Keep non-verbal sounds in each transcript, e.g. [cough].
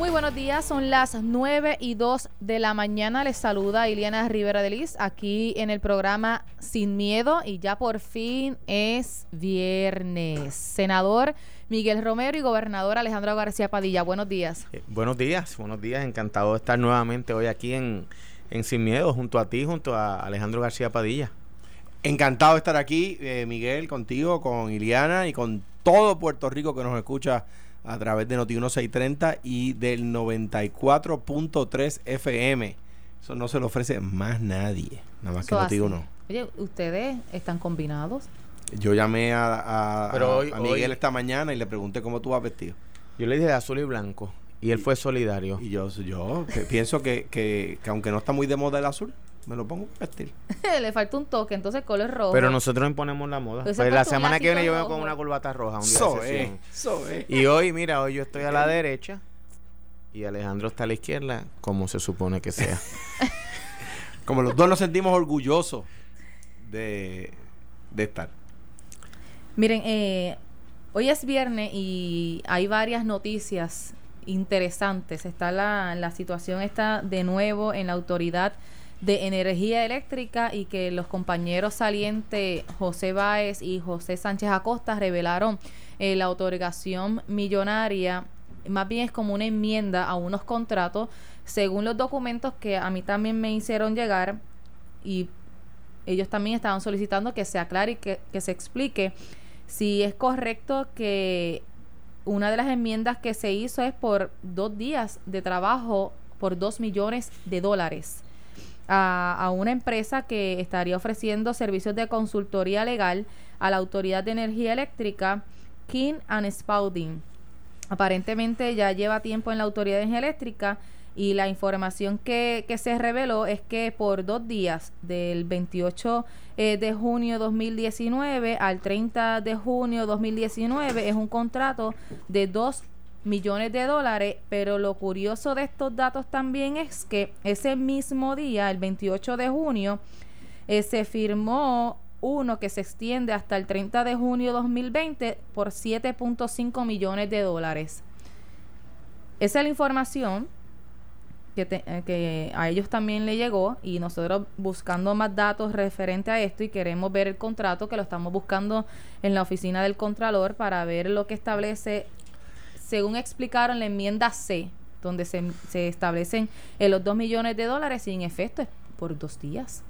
Muy buenos días, son las 9 y 2 de la mañana. Les saluda Iliana Rivera de Liz aquí en el programa Sin Miedo y ya por fin es viernes. Senador Miguel Romero y gobernador Alejandro García Padilla, buenos días. Eh, buenos días, buenos días. Encantado de estar nuevamente hoy aquí en, en Sin Miedo junto a ti, junto a Alejandro García Padilla. Encantado de estar aquí, eh, Miguel, contigo, con Iliana y con todo Puerto Rico que nos escucha a través de Noti 1630 y del 94.3 FM. Eso no se lo ofrece más nadie, nada más que Noti 1. Oye, ¿ustedes están combinados? Yo llamé a, Miguel esta mañana y le pregunté cómo tú vas vestido. Yo le dije azul y blanco y él fue solidario. Y yo, yo pienso que, que, que aunque no está muy de moda el azul, me lo pongo a vestir. [laughs] Le falta un toque, entonces color rojo. Pero nosotros imponemos la moda. Pues la semana que viene yo vengo con una corbata roja. Un día Y hoy, mira, hoy yo estoy a la derecha y Alejandro está a la izquierda, como se supone que sea. [laughs] como los dos nos sentimos orgullosos de, de estar. Miren, eh, hoy es viernes y hay varias noticias interesantes. Está la, la situación está de nuevo en la autoridad de energía eléctrica y que los compañeros salientes José Báez y José Sánchez Acosta revelaron eh, la otorgación millonaria, más bien es como una enmienda a unos contratos, según los documentos que a mí también me hicieron llegar y ellos también estaban solicitando que se aclare y que, que se explique si es correcto que una de las enmiendas que se hizo es por dos días de trabajo por dos millones de dólares a, una empresa que estaría ofreciendo servicios de consultoría legal a la Autoridad de Energía Eléctrica, King and. Aparentemente ya lleva tiempo en la Autoridad de Energía Eléctrica y la información que, que, se reveló es que por dos días, del 28 eh, de junio 2019 al 30 de junio 2019, es un contrato de dos millones de dólares, pero lo curioso de estos datos también es que ese mismo día, el 28 de junio, eh, se firmó uno que se extiende hasta el 30 de junio 2020 por 7.5 millones de dólares. Esa es la información que, eh, que, a ellos también le llegó y nosotros buscando más datos referente a esto y queremos ver el contrato que lo estamos buscando en la oficina del Contralor para ver lo que establece según explicaron la enmienda C, donde se, establecen los 2 millones de dólares sin efecto por dos días.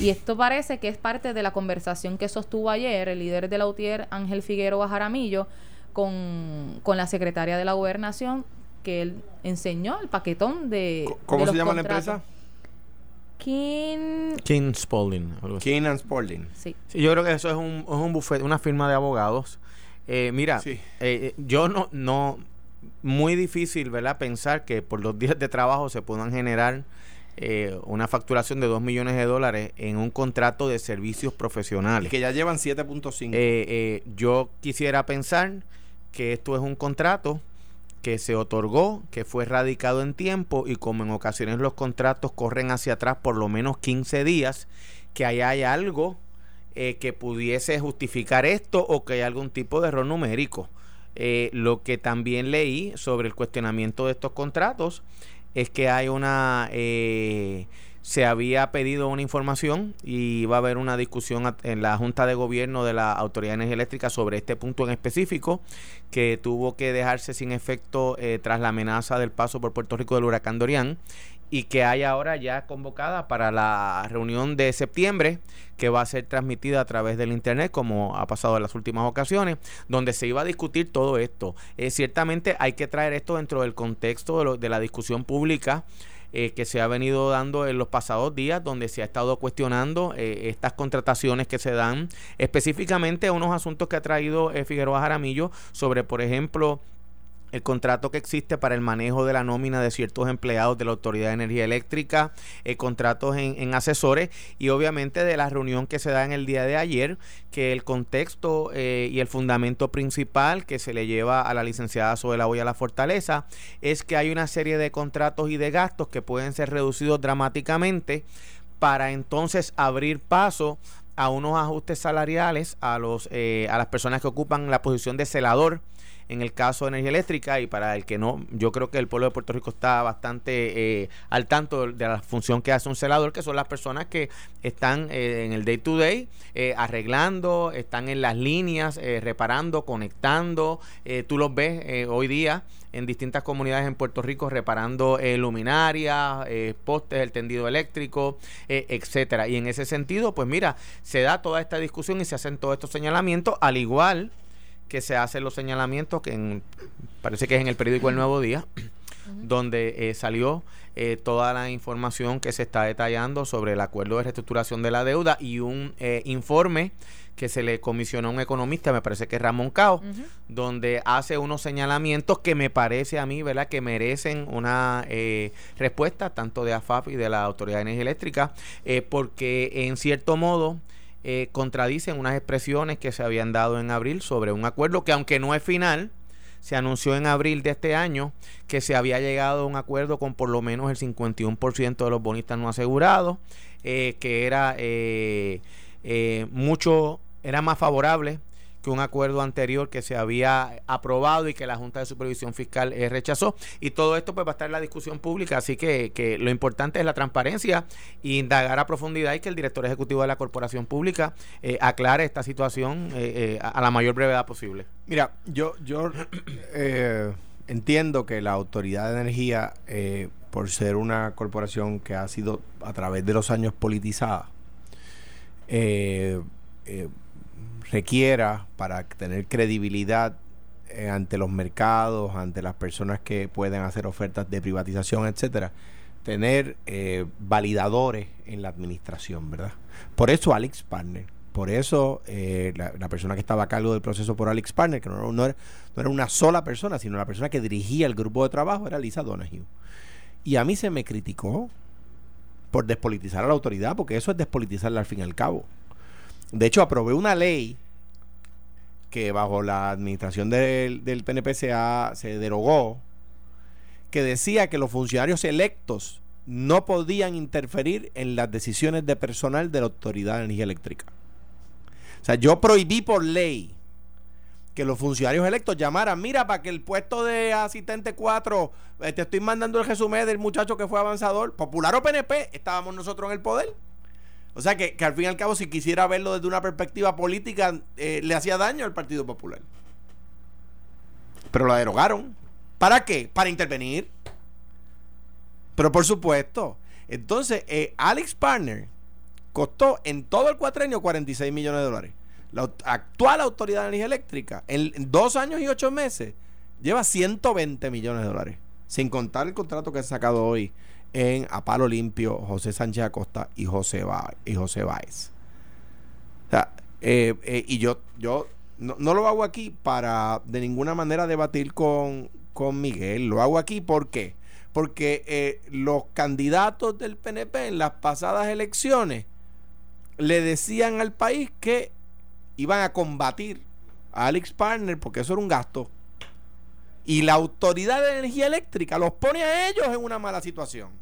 Y esto parece que es parte de la conversación que sostuvo ayer el líder de la UTIER, Ángel Figueroa Jaramillo, con, la secretaria de la Gobernación, que él enseñó el paquetón de. ¿Cómo se llama la empresa? King... King Spalding. King and Spalding. Sí. Yo creo que eso es un, es un buffet, una firma de abogados eh, mira, eh, eh, yo no, no, muy difícil, ¿verdad? Pensar que por los días de trabajo se puedan generar una facturación de 2 millones de dólares en un contrato de servicios profesionales. Que ya llevan 7.5. yo quisiera pensar que esto es un contrato que se otorgó, que fue radicado en tiempo y como en ocasiones los contratos corren hacia atrás por lo menos 15 días, que ahí hay algo eh, que pudiese justificar esto o que hay algún tipo de error numérico. Eh, lo que también leí sobre el cuestionamiento de estos contratos es que hay una... Eh, se había pedido una información y va a haber una discusión en la Junta de Gobierno de la Autoridad de Energía Eléctrica sobre este punto en específico que tuvo que dejarse sin efecto tras la amenaza del paso por Puerto Rico del huracán Dorian y que hay ahora ya convocada para la reunión de septiembre que va a ser transmitida a través del internet como ha pasado en las últimas ocasiones donde se iba a discutir todo esto. Eh, ciertamente hay que traer esto dentro del contexto de, la discusión pública eh, que se ha venido dando en los pasados días, donde se ha estado cuestionando eh, estas contrataciones que se dan, específicamente unos asuntos que ha traído Figueroa Jaramillo sobre, por ejemplo, el contrato que existe para el manejo de la nómina de ciertos empleados de la Autoridad de Energía Eléctrica, eh, contratos en, asesores y obviamente de la reunión que se da en el día de ayer, que el contexto eh, y el fundamento principal que se le lleva a la licenciada sobre la a La Fortaleza es que hay una serie de contratos y de gastos que pueden ser reducidos dramáticamente para entonces abrir paso a unos ajustes salariales a los eh, a las personas que ocupan la posición de celador en el caso de energía eléctrica y para el que no, yo creo que el pueblo de Puerto Rico está bastante eh, al tanto de la función que hace un celador, que son las personas que están eh, en el day to day eh, arreglando, están en las líneas, reparando, conectando. tú los ves hoy día en distintas comunidades en Puerto Rico reparando luminarias, postes, el tendido eléctrico, etcétera. Y en ese sentido, pues mira, se da toda esta discusión y se hacen todos estos señalamientos, al igual que se hacen los señalamientos que parece que es en el periódico El Nuevo Día, donde eh, salió eh, toda la información que se está detallando sobre el acuerdo de reestructuración de la deuda y un eh, informe que se le comisionó a un economista, me parece que es Ramón Cao, donde hace unos señalamientos que me parece a mí, ¿verdad?, que merecen una respuesta tanto de AFAP y de la Autoridad de Energía Eléctrica, porque en cierto modo eh, contradicen unas expresiones que se habían dado en abril sobre un acuerdo que aunque no es final, se anunció en abril de este año que se había llegado a un acuerdo con por lo menos el 51% de los bonistas no asegurados, eh, que era eh, mucho, era más favorable que un acuerdo anterior que se había aprobado y que la Junta de Supervisión Fiscal eh, rechazó. Y todo esto pues va a estar en la discusión pública, así que, que lo importante es la transparencia e indagar a profundidad y que el director ejecutivo de la corporación pública eh, aclare esta situación eh, a, la mayor brevedad posible. Mira, yo, yo entiendo que la Autoridad de Energía, por ser una corporación que ha sido a través de los años politizada, eh, requiera para tener credibilidad eh, ante los mercados, ante las personas que pueden hacer ofertas de privatización, etcétera, tener eh, validadores en la administración, ¿verdad? Por eso Alex Partner, por eso eh, la, persona que estaba a cargo del proceso por Alex Partner, que no, era, no, era, una sola persona, sino la persona que dirigía el grupo de trabajo, era Lisa Donahue. Y a mí se me criticó por despolitizar a la autoridad, porque eso es despolitizarla al fin y al cabo. De hecho, aprobé una ley que bajo la administración del, del PNP se, se derogó, que decía que los funcionarios electos no podían interferir en las decisiones de personal de la Autoridad de Energía Eléctrica. O sea, yo prohibí por ley que los funcionarios electos llamaran, mira, para que el puesto de asistente 4, eh, te estoy mandando el resumen del muchacho que fue avanzador, popular o PNP, estábamos nosotros en el poder. O sea que, al fin y al cabo, si quisiera verlo desde una perspectiva política, eh, le hacía daño al Partido Popular. Pero lo derogaron. ¿Para qué? Para intervenir. Pero por supuesto. Entonces, eh, Alex Partner costó en todo el cuatrenio 46 millones de dólares. La actual autoridad de energía eléctrica, en dos años y ocho meses, lleva 120 millones de dólares. Sin contar el contrato que ha sacado hoy en A Palo Limpio, José Sánchez Acosta y José, y José sea, eh, eh, y yo, yo no, lo hago aquí para de ninguna manera debatir con, con Miguel. Lo hago aquí porque porque eh, los candidatos del PNP en las pasadas elecciones le decían al país que iban a combatir a Alex Partner porque eso era un gasto. Y la autoridad de energía eléctrica los pone a ellos en una mala situación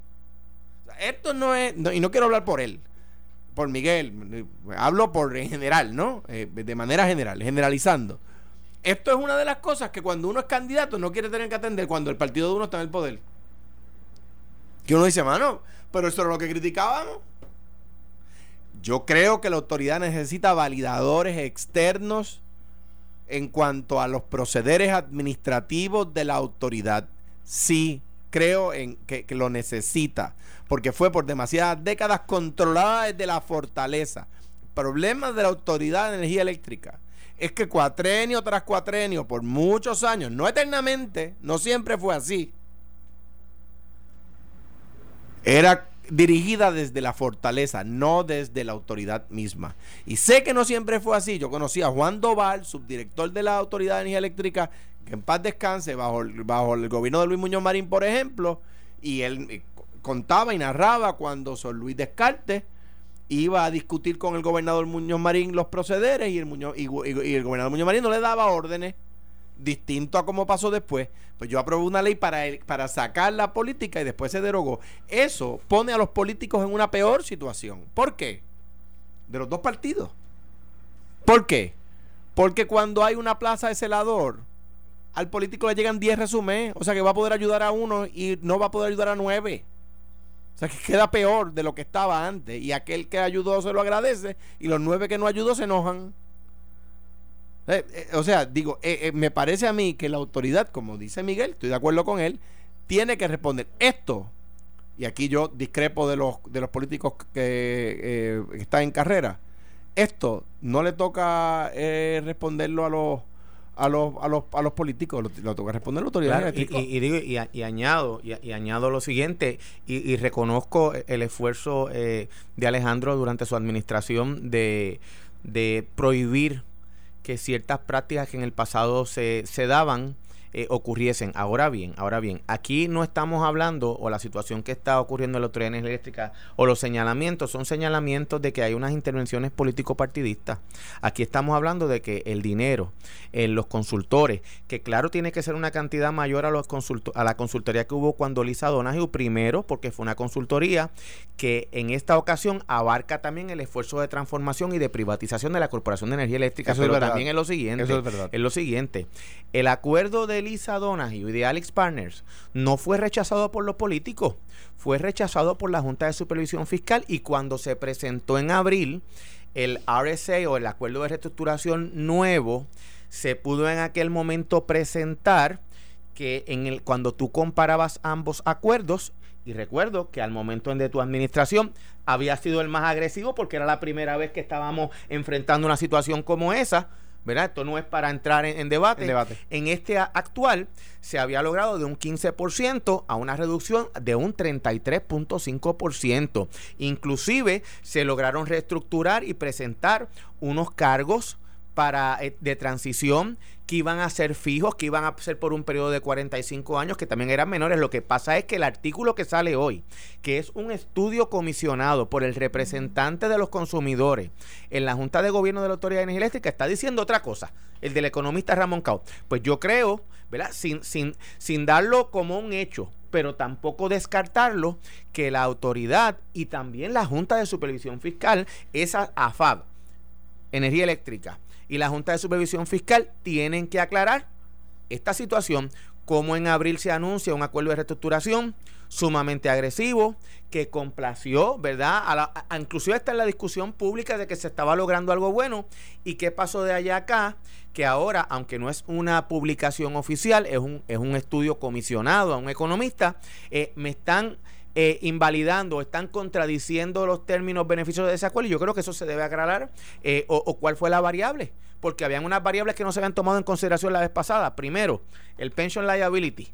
esto no es, y no quiero hablar por él, por Miguel, hablo por en general, ¿no? Eh, de manera general, generalizando. Esto es una de las cosas que cuando uno es candidato no quiere tener que atender cuando el partido de uno está en el poder. Que uno dice, mano, pero eso era lo que criticábamos. Yo creo que la autoridad necesita validadores externos en cuanto a los procederes administrativos de la autoridad. Sí, creo en que, que lo necesita porque fue por demasiadas décadas controlada desde la fortaleza. Problemas de la Autoridad de Energía Eléctrica es que cuatrenio tras cuatrenio, por muchos años, no eternamente, no siempre fue así, era dirigida desde la fortaleza, no desde la autoridad misma. Y sé que no siempre fue así. Yo conocí a Juan Doval, subdirector de la Autoridad de Energía Eléctrica, que en paz descanse, bajo, bajo el gobierno de Luis Muñoz Marín, por ejemplo, y él contaba y narraba cuando Sor Luis Descartes iba a discutir con el gobernador Muñoz Marín los procederes y el, Muñoz, y, el gobernador Muñoz Marín no le daba órdenes distinto a como pasó después. Pues yo aprobé una ley para, para sacar la política y después se derogó. Eso pone a los políticos en una peor situación. ¿Por qué? De los dos partidos. ¿Por qué? Porque cuando hay una plaza de celador, al político le llegan 10 resúmenes, o sea que va a poder ayudar a uno y no va a poder ayudar a nueve. O sea que queda peor de lo que estaba antes. Y aquel que ayudó se lo agradece y los nueve que no ayudó se enojan. Eh, eh, o sea, digo, eh, me parece a mí que la autoridad, como dice Miguel, estoy de acuerdo con él, tiene que responder esto. Y aquí yo discrepo de los, de los políticos que están en carrera. Esto no le toca responderlo a los a los, a los, a los políticos, lo, toca responder la autoridad. y, y, digo, y, añado, y, añado lo siguiente, y, reconozco el esfuerzo de Alejandro durante su administración de, de prohibir que ciertas prácticas que en el pasado se, se daban eh, ocurriesen. Ahora bien, ahora bien, aquí no estamos hablando, o la situación que está ocurriendo en la autoridad eléctrica, o los señalamientos, son señalamientos de que hay unas intervenciones político-partidistas. Aquí estamos hablando de que el dinero, en los consultores, que claro tiene que ser una cantidad mayor a, los a la consultoría que hubo cuando Lisa Donahue, primero, porque fue una consultoría que en esta ocasión abarca también el esfuerzo de transformación y de privatización de la Corporación de Energía Eléctrica, pero también es lo siguiente, Eso es, verdad. es lo siguiente, el acuerdo de Lisa Donahue y de Alex Partners no fue rechazado por los políticos, fue rechazado por la Junta de Supervisión Fiscal y cuando se presentó en abril el RSA o el Acuerdo de Reestructuración nuevo, se pudo en aquel momento presentar que en el, cuando tú comparabas ambos acuerdos, y recuerdo que al momento en de tu administración había sido el más agresivo porque era la primera vez que estábamos enfrentando una situación como esa, ¿verdad? Esto no es para entrar en, debate. debate. En este actual se había logrado de un 15% a una reducción de un 33.5%. Inclusive se lograron reestructurar y presentar unos cargos para eh, de transición que iban a ser fijos, que iban a ser por un periodo de 45 años, que también eran menores. Lo que pasa es que el artículo que sale hoy, que es un estudio comisionado por el representante de los consumidores en la Junta de Gobierno de la Autoridad de Energía Eléctrica, está diciendo otra cosa, el del economista Ramón Cao. Pues yo creo, ¿verdad? Sin, sin, sin darlo como un hecho, pero tampoco descartarlo que la autoridad y también la Junta de Supervisión Fiscal, esa AFAB, Energía Eléctrica, y la Junta de Supervisión Fiscal tienen que aclarar esta situación, como en abril se anuncia un acuerdo de reestructuración sumamente agresivo, que complació, ¿verdad? A la, inclusive está en la discusión pública de que se estaba logrando algo bueno y qué pasó de allá acá, que ahora, aunque no es una publicación oficial, es un, es un estudio comisionado a un economista, eh, me están eh, invalidando, están contradiciendo los términos beneficios de ese acuerdo. Y yo creo que eso se debe aclarar. Eh, o, cuál fue la variable. Porque habían unas variables que no se habían tomado en consideración la vez pasada. Primero, el pension liability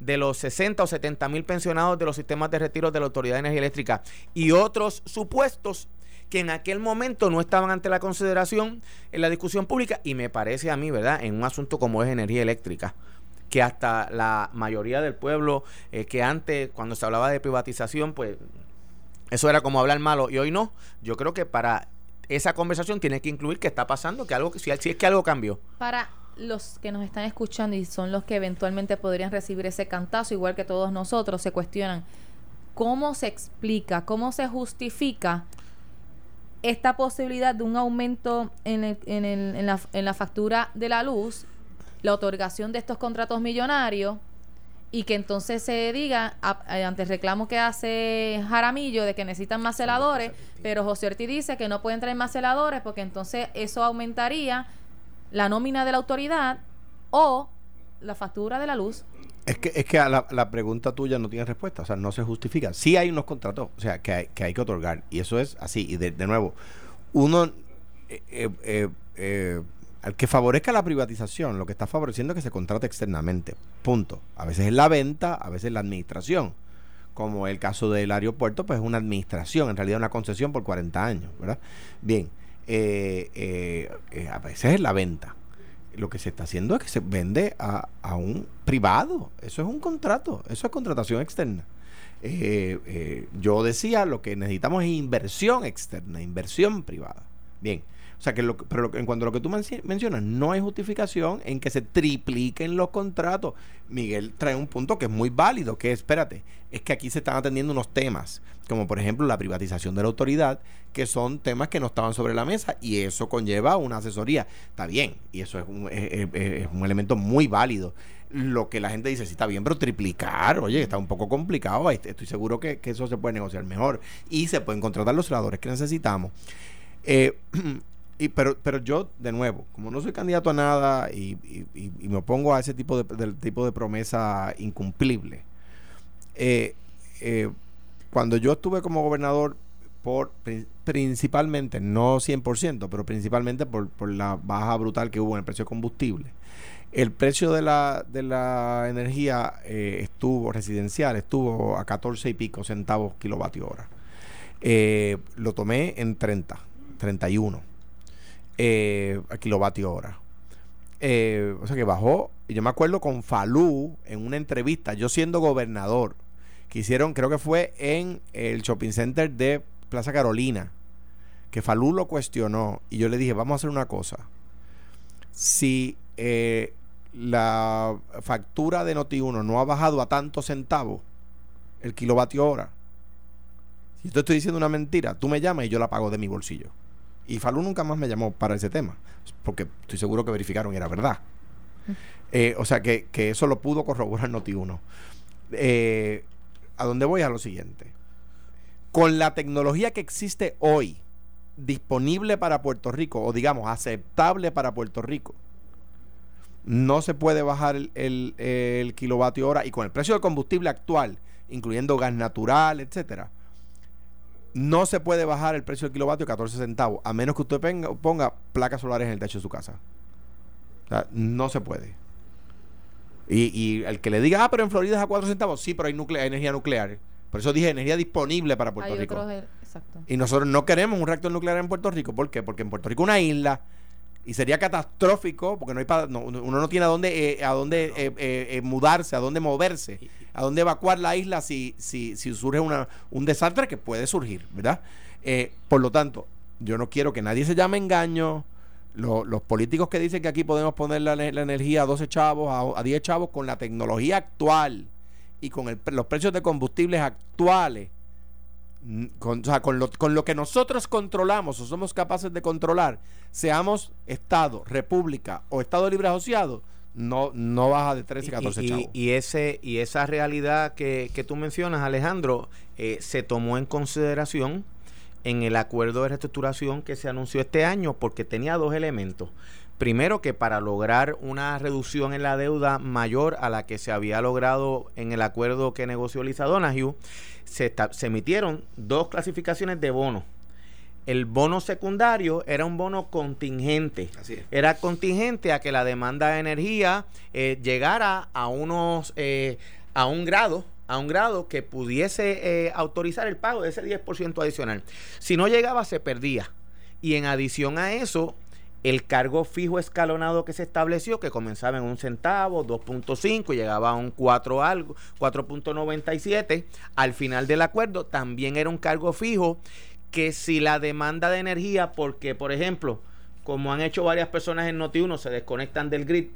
de los 60 o 70 mil pensionados de los sistemas de retiro de la Autoridad de Energía Eléctrica y otros supuestos que en aquel momento no estaban ante la consideración en la discusión pública y me parece a mí, ¿verdad?, en un asunto como es energía eléctrica que hasta la mayoría del pueblo, eh, que antes cuando se hablaba de privatización, pues eso era como hablar malo y hoy no. Yo creo que para esa conversación tiene que incluir que está pasando, que algo, si, si es que algo cambió. Para los que nos están escuchando y son los que eventualmente podrían recibir ese cantazo, igual que todos nosotros, se cuestionan cómo se explica, cómo se justifica esta posibilidad de un aumento en, el, en, el, en, la, en la factura de la luz la otorgación de estos contratos millonarios y que entonces se diga eh, ante el reclamo que hace Jaramillo de que necesitan más celadores, pero José Ortiz dice que no pueden traer más celadores porque entonces eso aumentaría la nómina de la autoridad o la factura de la luz. Es que, es que la, la, pregunta tuya no tiene respuesta, o sea, no se justifica. Sí hay unos contratos, o sea, que hay que, hay que otorgar, y eso es así. Y de, de nuevo, uno eh, eh, eh al que favorezca la privatización, lo que está favoreciendo es que se contrate externamente. Punto. A veces es la venta, a veces es la administración. Como el caso del aeropuerto, pues es una administración, en realidad una concesión por 40 años, ¿verdad? Bien, eh, eh, eh, a veces es la venta. Lo que se está haciendo es que se vende a, a un privado. Eso es un contrato, eso es contratación externa. yo decía, lo que necesitamos es inversión externa, inversión privada. Bien, O sea, que lo, pero en cuanto a lo que tú mencionas, no hay justificación en que se tripliquen los contratos. Miguel trae un punto que es muy válido, que espérate, es que aquí se están atendiendo unos temas, como por ejemplo la privatización de la autoridad, que son temas que no estaban sobre la mesa y eso conlleva una asesoría. Está bien, y eso es un, es un elemento muy válido lo que la gente dice, sí está bien, pero triplicar, oye, está un poco complicado, estoy seguro que, eso se puede negociar mejor y se pueden contratar los senadores que necesitamos. Eh, [clears throat] pero, pero yo, de nuevo, como no soy candidato a nada y, me opongo a ese tipo de, tipo de promesa incumplible, eh, eh, cuando yo estuve como gobernador, por principalmente, no 100%, pero principalmente por, la baja brutal que hubo en el precio de combustible, el precio de la, de la energía eh, estuvo residencial, estuvo a 14 y pico centavos kilovatio hora. Lo tomé en 30, 31 eh, a kilovatio hora. o sea que bajó. Yo me acuerdo con Falú en una entrevista, yo siendo gobernador, que hicieron, creo que fue en el shopping center de Plaza Carolina, que Falú lo cuestionó. Y yo le dije, vamos a hacer una cosa. Si eh, la factura de Noti1 no ha bajado a tantos centavos el kilovatio hora, si te estoy diciendo una mentira, tú me llamas y yo la pago de mi bolsillo. Y Falú nunca más me llamó para ese tema, porque estoy seguro que verificaron y era verdad. Eh, o sea que, eso lo pudo corroborar Noti1. Eh, ¿A dónde voy? A lo siguiente. Con la tecnología que existe hoy, disponible para Puerto Rico, o digamos, aceptable para Puerto Rico, no se puede bajar el, kilovatio hora y con el precio del combustible actual, incluyendo gas natural, etcétera, no se puede bajar el precio del kilovatio 14 centavos, a menos que usted ponga, placas solares en el techo de su casa. O sea, no se puede. Y, el que le diga, ah, pero en Florida es a 4 centavos, sí, pero hay, energía nuclear. Por eso dije energía disponible para Puerto Rico. Y nosotros no queremos un reactor nuclear en Puerto Rico. ¿Por qué? Porque en Puerto Rico una isla y sería catastrófico porque no hay uno no tiene a dónde eh, a dónde eh, eh, mudarse a dónde moverse a dónde evacuar la isla si si, si surge una, un desastre que puede surgir verdad por lo tanto yo no quiero que nadie se llame engaño. Los políticos que dicen que aquí podemos poner la, energía a 12 chavos a, a, 10 chavos con la tecnología actual y con los precios de combustibles actuales con, o sea, con, lo, con lo que nosotros controlamos o somos capaces de controlar, seamos Estado, República o Estado Libre Asociado, no, no baja de 13 y 14 y, Y, ese, y esa realidad que, que tú mencionas, Alejandro, eh, se tomó en consideración en el acuerdo de reestructuración que se anunció este año porque tenía dos elementos. Primero que para lograr una reducción en la deuda mayor a la que se había logrado en el acuerdo que negoció Lisa Donahue, se, emitieron dos clasificaciones de bonos. El bono secundario era un bono contingente. Era contingente a que la demanda de energía eh, llegara a unos eh, a un grado a un grado que pudiese eh, autorizar el pago de ese 10% adicional. Si no llegaba, se perdía. Y en adición a eso, el cargo fijo escalonado que se estableció, que comenzaba en un centavo, 2.5 y llegaba a un 4 algo, 4.97, al final del acuerdo también era un cargo fijo que si la demanda de energía, porque por ejemplo, como han hecho varias personas en Noti1, se desconectan del grid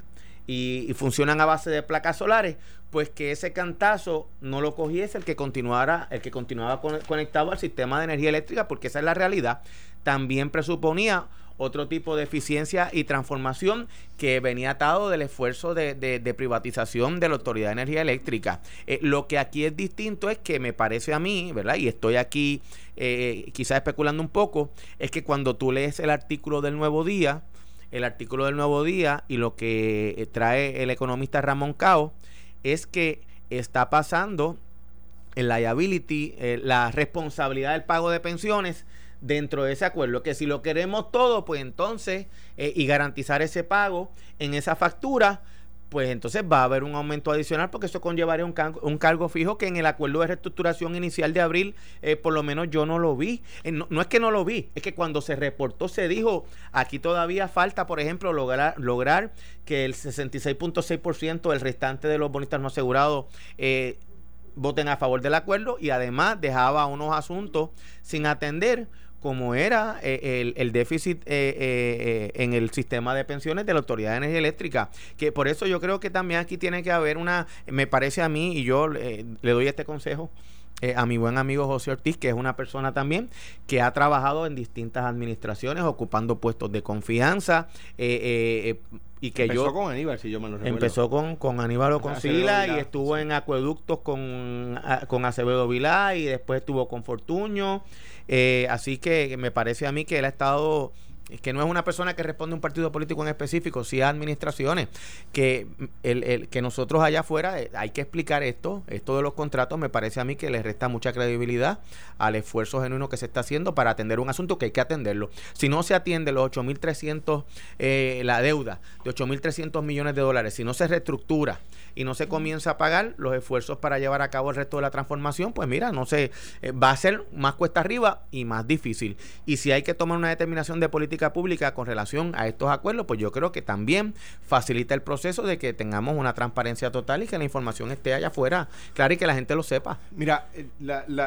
y, funcionan a base de placas solares, pues que ese cantazo no lo cogiese el que continuara, el que continuaba conectado al sistema de energía eléctrica, porque esa es la realidad. También presuponía otro tipo de eficiencia y transformación que venía atado del esfuerzo de, privatización de la Autoridad de Energía Eléctrica. Eh, lo que aquí es distinto es que me parece a mí, ¿verdad? Y estoy aquí eh, quizás especulando un poco, es que cuando tú lees el artículo del Nuevo Día, el artículo del Nuevo Día y lo que eh, trae el economista Ramón Cao es que está pasando el liability, la responsabilidad del pago de pensiones dentro de ese acuerdo, que si lo queremos todo, pues entonces, eh, y garantizar ese pago en esa factura, pues entonces va a haber un aumento adicional porque eso conllevaría un, un cargo fijo que en el acuerdo de reestructuración inicial de abril, eh, por lo menos yo no lo vi. Eh, no, es que no lo vi, es que cuando se reportó se dijo, aquí todavía falta, por ejemplo, lograr, lograr que el 66.6% del restante de los bonistas no asegurados voten a favor del acuerdo y además dejaba unos asuntos sin atender como era eh, el, déficit eh, eh, en el sistema de pensiones de la Autoridad de Energía Eléctrica. Que por eso yo creo que también aquí tiene que haber una, me parece a mí, y yo le doy este consejo, a mi buen amigo José Ortiz, que es una persona también que ha trabajado en distintas administraciones, ocupando puestos de confianza. Y que empezó con Aníbal, si yo me lo recuerdo. Empezó con, con Aníbal Oconcila y estuvo en acueductos con, con Acevedo Vilá y después estuvo con Fortuño. Eh, así que me parece a mí que él ha estado que no es una persona que responde a un partido político en específico, sí a administraciones, que, el, que nosotros allá afuera eh, hay que explicar esto, esto de los contratos, me parece a mí que le resta mucha credibilidad al esfuerzo genuino que se está haciendo para atender un asunto que hay que atenderlo. Si no se atiende los 8.300, eh, la deuda de 8.300 millones de dólares, si no se reestructura, y no se comienza a pagar los esfuerzos para llevar a cabo el resto de la transformación, pues mira, no sé, eh, va a ser más cuesta arriba y más difícil. Y si hay que tomar una determinación de política pública con relación a estos acuerdos, pues yo creo que también facilita el proceso de que tengamos una transparencia total y que la información esté allá afuera, claro, y que la gente lo sepa. Mira, eh,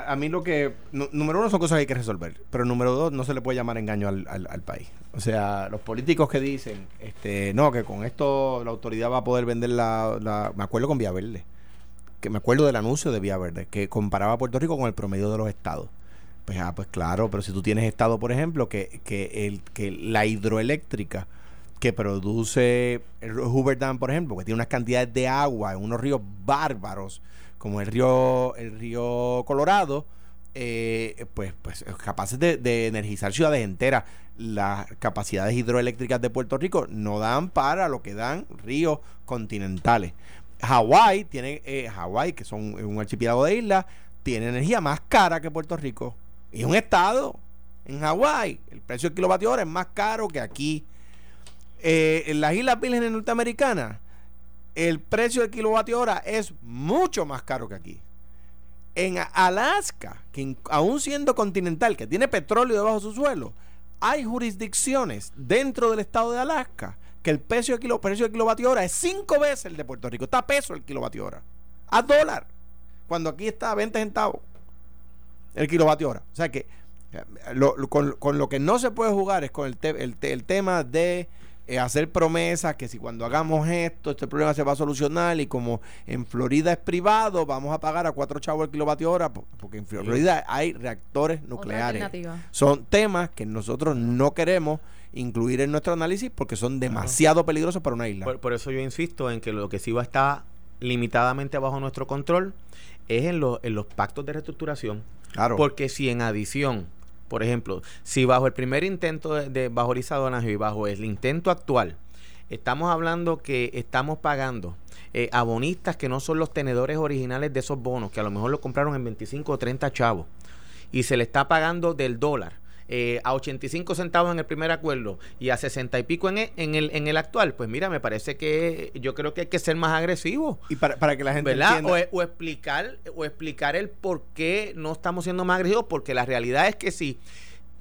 a mí lo que, número uno son cosas que hay que resolver, pero número dos, no se le puede llamar engaño al, al país. O sea, los políticos que dicen, este, no, que con esto la autoridad va a poder vender la, me acuerdo con Vía Verde, que me acuerdo del anuncio de Vía Verde, que comparaba a Puerto Rico con el promedio de los estados. Pues, ah, pues claro, pero si tú tienes estado, por ejemplo, que, que, el, que la hidroeléctrica que produce el Hoover Dam, por ejemplo, que tiene unas cantidades de agua en unos ríos bárbaros, como el río, el río Colorado, eh, pues, pues capaces de, de energizar ciudades enteras las capacidades hidroeléctricas de Puerto Rico no dan para lo que dan ríos continentales. Hawái tiene, eh, Hawái, que son un archipiélago de islas, tiene energía más cara que Puerto Rico. Y un estado. En Hawái, el precio del kilovatio hora es más caro que aquí. Eh, en las Islas Vírgenes Norteamericanas, el precio del kilovatio hora es mucho más caro que aquí. En Alaska, que aún siendo continental, que tiene petróleo debajo de su suelo, hay jurisdicciones dentro del estado de Alaska que el precio de, kilo, precio de kilovatio hora es cinco veces el de Puerto Rico. Está a peso el kilovatio hora. A dólar. Cuando aquí está a 20 centavos el kilovatio hora. O sea que eh, con, lo que no se puede jugar es con el, el tema de eh, hacer promesas que si cuando hagamos esto, este problema se va a solucionar y como en Florida es privado, vamos a pagar a cuatro chavos el kilovatio hora, porque en Florida hay reactores nucleares. Son temas que nosotros no queremos incluir en nuestro análisis porque son demasiado peligrosos para una isla. Por, eso yo insisto en que lo que sí va a estar limitadamente bajo nuestro control es en, en los pactos de reestructuración. Porque si en adición por ejemplo, si bajo el primer intento de, bajo Lisa y bajo el intento actual, estamos hablando que estamos pagando eh, abonistas que no son los tenedores originales de esos bonos, que a lo mejor lo compraron en 25 o 30 chavos, y se le está pagando del dólar eh, a 85 centavos en el primer acuerdo y a 60 y pico en el, en el, en el actual, pues mira, me parece que yo creo que hay que ser más agresivo. Y para, para que la gente entienda. O, explicar, o explicar el por qué no estamos siendo más agresivos, porque la realidad es que si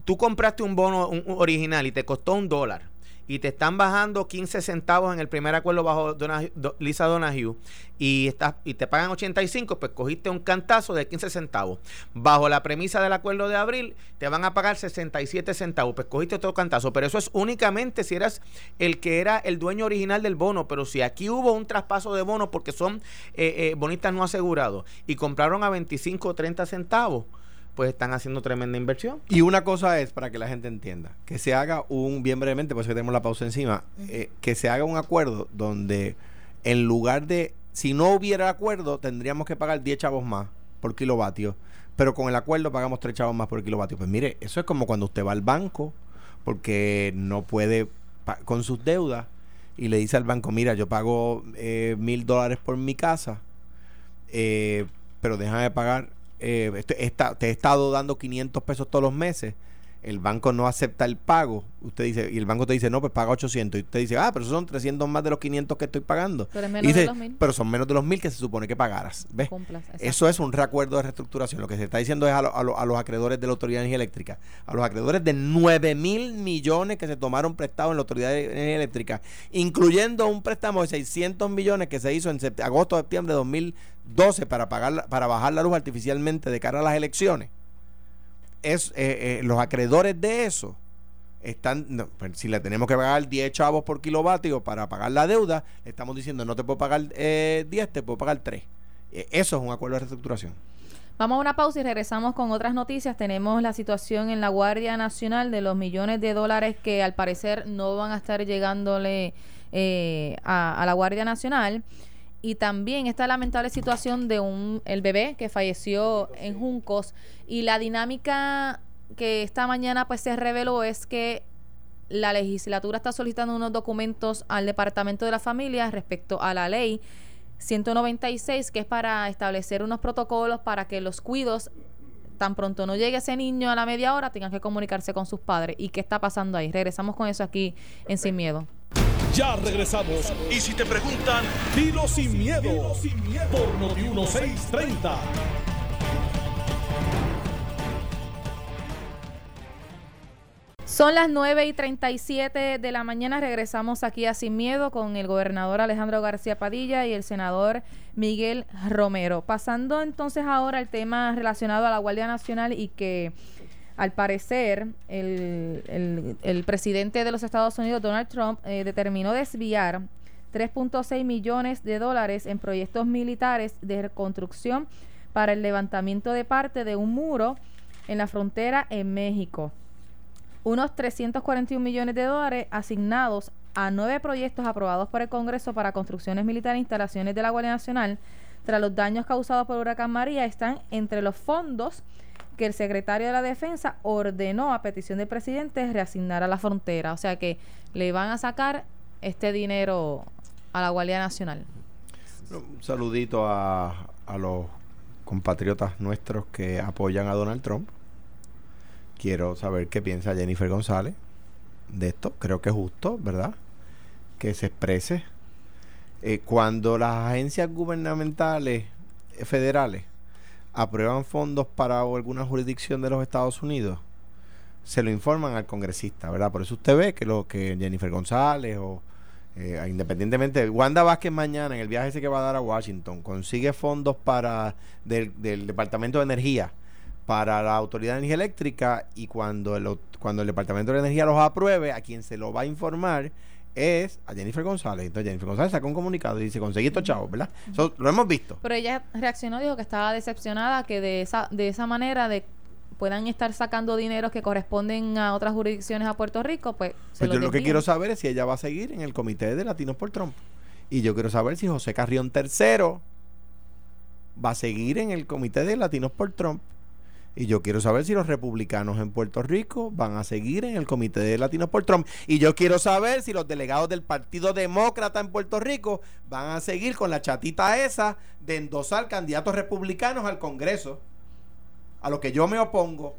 tú compraste un bono original y te costó un dólar, y te están bajando 15 centavos en el primer acuerdo bajo Lisa Donahue y, estás, y te pagan 85, pues cogiste un cantazo de 15 centavos. Bajo la premisa del acuerdo de abril, te van a pagar 67 centavos, pues cogiste otro cantazo. Pero eso es únicamente si eras el que era el dueño original del bono. Pero si aquí hubo un traspaso de bono porque son eh, eh, no asegurados y compraron a 25 o 30 centavos pues están haciendo tremenda inversión. Y una cosa es, para que la gente entienda, que se haga un, bien brevemente, pues que tenemos la pausa encima, eh, que se haga un acuerdo donde en lugar de, si no hubiera acuerdo, tendríamos que pagar 10 chavos más por kilovatio, pero con el acuerdo pagamos 3 chavos más por kilovatio. Pues mire, eso es como cuando usted va al banco porque no puede con sus deudas y le dice al banco, mira, yo pago eh, mil dólares por mi casa, eh, pero déjame pagar eh, este, te he estado dando 500 pesos todos los meses, el banco no acepta el pago, usted dice, y el banco te dice, no, pues paga 800, y usted dice, ah, pero son 300 más de los 500 que estoy pagando. Pero, menos de los mil. pero son menos de los mil que se supone que pagaras. ¿Ves? Eso es un reacuerdo de reestructuración. Lo que se está diciendo es a, a, los acreedores de la Autoridad de Energía Eléctrica, a los acreedores de 9 mil millones que se tomaron prestados en la Autoridad de Energía Eléctrica, incluyendo un préstamo de 600 millones que se hizo en agosto, septiembre de 2012 para, pagar, para bajar la luz artificialmente de cara a las elecciones es, eh, eh, los acreedores de eso están, pues, si le tenemos que pagar 10 chavos por kilovatio para pagar la deuda, le estamos diciendo no te puedo pagar eh, 10, te puedo pagar 3. Eh, eso es un acuerdo de reestructuración. Vamos a una pausa y regresamos con otras noticias. Tenemos la situación en la Guardia Nacional de los millones de dólares que al parecer no van a estar llegándole eh, a la Guardia Nacional y también esta lamentable situación de un el bebé que falleció en Juncos y la dinámica que esta mañana pues se reveló es que la legislatura está solicitando unos documentos al Departamento de la Familia respecto a la ley 196 que es para establecer unos protocolos para que los cuidos tan pronto no llegue ese niño a la media hora tengan que comunicarse con sus padres y qué está pasando ahí. Regresamos con eso aquí en Sin Miedo. Ya regresamos. Y si te preguntan, dilo sin miedo. Por Noti 1630. Son las 9 y 37 de la mañana. Regresamos aquí a Sin Miedo con el gobernador Alejandro García Padilla y el senador Miguel Romero. Pasando entonces ahora al tema relacionado a la Guardia Nacional y que al parecer el, presidente de los Estados Unidos, Donald Trump, eh, determinó desviar 3.6 millones de dólares en proyectos militares de reconstrucción para el levantamiento de parte de un muro en la frontera en México. Unos 341 millones de dólares asignados a nueve proyectos aprobados por el Congreso para construcciones militares e instalaciones de la Guardia Nacional tras los daños causados por el huracán María están entre los fondos que el secretario de la Defensa ordenó a petición del presidente reasignar a la frontera. O sea que le van a sacar este dinero a la Guardia Nacional. Un saludito a, a los compatriotas nuestros que apoyan a Donald Trump. Quiero saber qué piensa Jennifer González de esto. Creo que es justo, ¿verdad? Que se exprese. Eh, cuando las agencias gubernamentales federales aprueban fondos para alguna jurisdicción de los Estados Unidos, se lo informan al congresista, ¿verdad? Por eso usted ve que lo que Jennifer González o eh, independientemente, Wanda Vázquez mañana en el viaje ese que va a dar a Washington consigue fondos para del, del Departamento de Energía para la Autoridad de Energía Eléctrica y cuando el, cuando el Departamento de Energía los apruebe, a quien se lo va a informar es a Jennifer González. Entonces Jennifer González saca un comunicado y dice, conseguí estos chavos, ¿verdad? Eso lo hemos visto. Pero ella reaccionó, dijo que estaba decepcionada que de esa, de esa manera de puedan estar sacando dineros que corresponden a otras jurisdicciones a Puerto Rico, pues se Pues yo lo que quiero saber es si ella va a seguir en el Comité de Latinos por Trump. Y yo quiero saber si José Carrión III va a seguir en el Comité de Latinos por Trump. Y yo quiero saber si los republicanos en Puerto Rico van a seguir en el Comité de Latinos por Trump. Y yo quiero saber si los delegados del Partido Demócrata en Puerto Rico van a seguir con la chatita esa de endosar candidatos republicanos al Congreso, a lo que yo me opongo.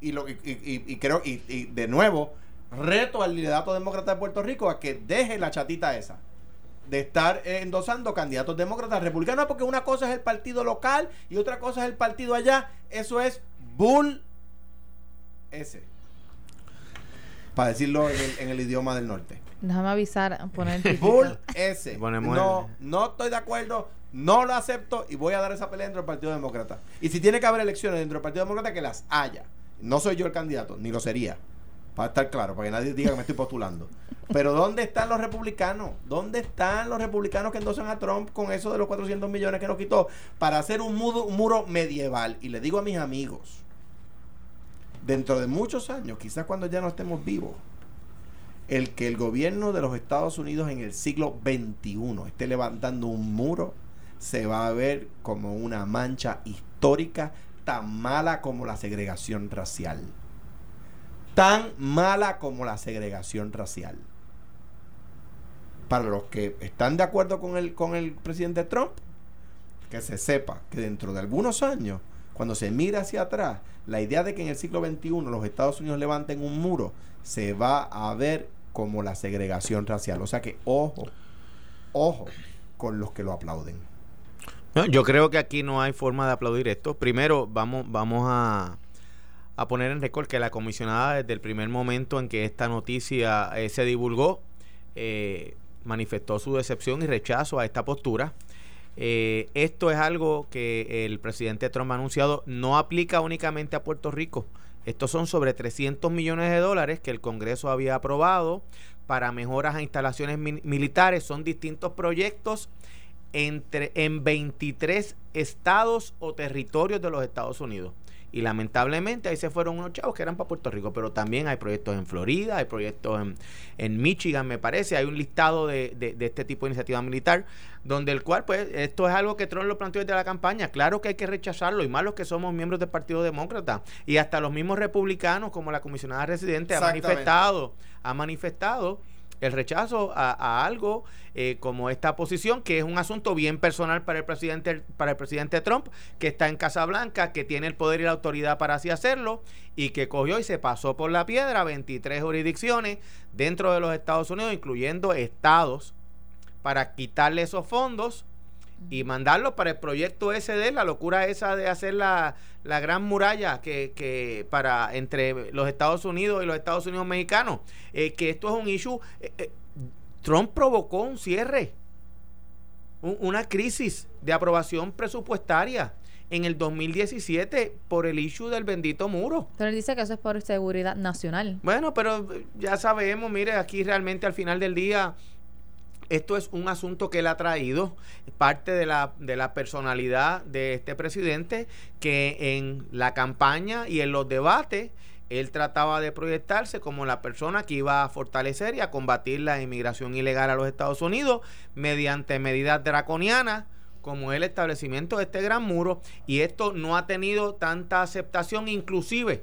Y, lo, y, y- creo, y, y de nuevo, reto al liderato demócrata de Puerto Rico a que deje la chatita esa de estar eh, endosando candidatos demócratas republicanos, porque una cosa es el partido local y otra cosa es el partido allá. Eso es bull ese. Para decirlo en el, en el idioma del norte. Déjame avisar, poner [laughs] el. Bull ese. [laughs] Ponemos No, no estoy de acuerdo, no lo acepto y voy a dar esa pelea dentro del Partido Demócrata. Y si tiene que haber elecciones dentro del Partido Demócrata, que las haya. No soy yo el candidato, ni lo sería. Para estar claro, para que nadie diga que me estoy postulando. Pero ¿dónde están los republicanos? ¿Dónde están los republicanos que endosan a Trump con eso de los 400 millones que nos quitó para hacer un muro, un muro medieval? Y le digo a mis amigos, dentro de muchos años, quizás cuando ya no estemos vivos, el que el gobierno de los Estados Unidos en el siglo XXI esté levantando un muro se va a ver como una mancha histórica tan mala como la segregación racial. Tan mala como la segregación racial. Para los que están de acuerdo con el, con el presidente Trump, que se sepa que dentro de algunos años, cuando se mira hacia atrás, la idea de que en el siglo XXI los Estados Unidos levanten un muro se va a ver como la segregación racial. O sea que ojo, ojo con los que lo aplauden. Yo creo que aquí no hay forma de aplaudir esto. Primero, vamos, vamos a, a poner en récord que la comisionada, desde el primer momento en que esta noticia eh, se divulgó, eh, manifestó su decepción y rechazo a esta postura. Eh, esto es algo que el presidente Trump ha anunciado, no aplica únicamente a Puerto Rico. Estos son sobre 300 millones de dólares que el Congreso había aprobado para mejoras a instalaciones militares. Son distintos proyectos entre, en 23 estados o territorios de los Estados Unidos. Y lamentablemente ahí se fueron unos chavos que eran para Puerto Rico, pero también hay proyectos en Florida, hay proyectos en, en Michigan, me parece, hay un listado de, de, de, este tipo de iniciativa militar, donde el cual, pues, esto es algo que Trump lo planteó desde la campaña. Claro que hay que rechazarlo, y más los que somos miembros del Partido Demócrata, y hasta los mismos republicanos, como la comisionada residente, ha manifestado, ha manifestado el rechazo a, algo eh, como esta posición, que es un asunto bien personal para el presidente, para el presidente Trump, que está en Casa Blanca, que tiene el poder y la autoridad para así hacerlo, y que cogió y se pasó por la piedra 23 jurisdicciones dentro de los Estados Unidos, incluyendo estados, para quitarle esos fondos y mandarlo para el proyecto SD, la locura esa de hacer la, la gran muralla que, que, para entre los Estados Unidos y los Estados Unidos mexicanos, eh, que esto es un issue. Eh, eh, Trump provocó un cierre, una crisis de aprobación presupuestaria en el 2017 por el issue del bendito muro. Pero él dice que eso es por seguridad nacional. Bueno, pero ya sabemos, mire, aquí realmente al final del día esto es un asunto que él ha traído, parte de la, de la personalidad de este presidente, que en la campaña y en los debates él trataba de proyectarse como la persona que iba a fortalecer y a combatir la inmigración ilegal a los Estados Unidos mediante medidas draconianas como el establecimiento de este gran muro. Y esto no ha tenido tanta aceptación inclusive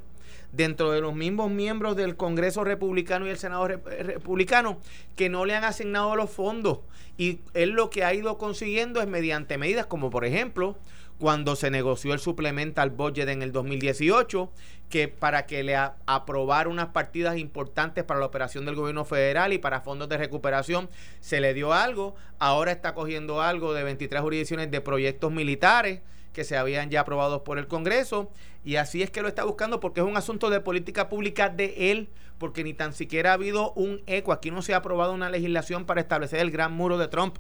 dentro de los mismos miembros del Congreso Republicano y el Senado Republicano que no le han asignado los fondos. Y él lo que ha ido consiguiendo es mediante medidas como por ejemplo cuando se negoció el suplemental budget en el 2018, que para que le aprobara unas partidas importantes para la operación del gobierno federal y para fondos de recuperación, se le dio algo. Ahora está cogiendo algo de 23 jurisdicciones de proyectos militares que se habían ya aprobados por el Congreso y así es que lo está buscando porque es un asunto de política pública de él, porque ni tan siquiera ha habido un eco, aquí no se ha aprobado una legislación para establecer el gran muro de Trump.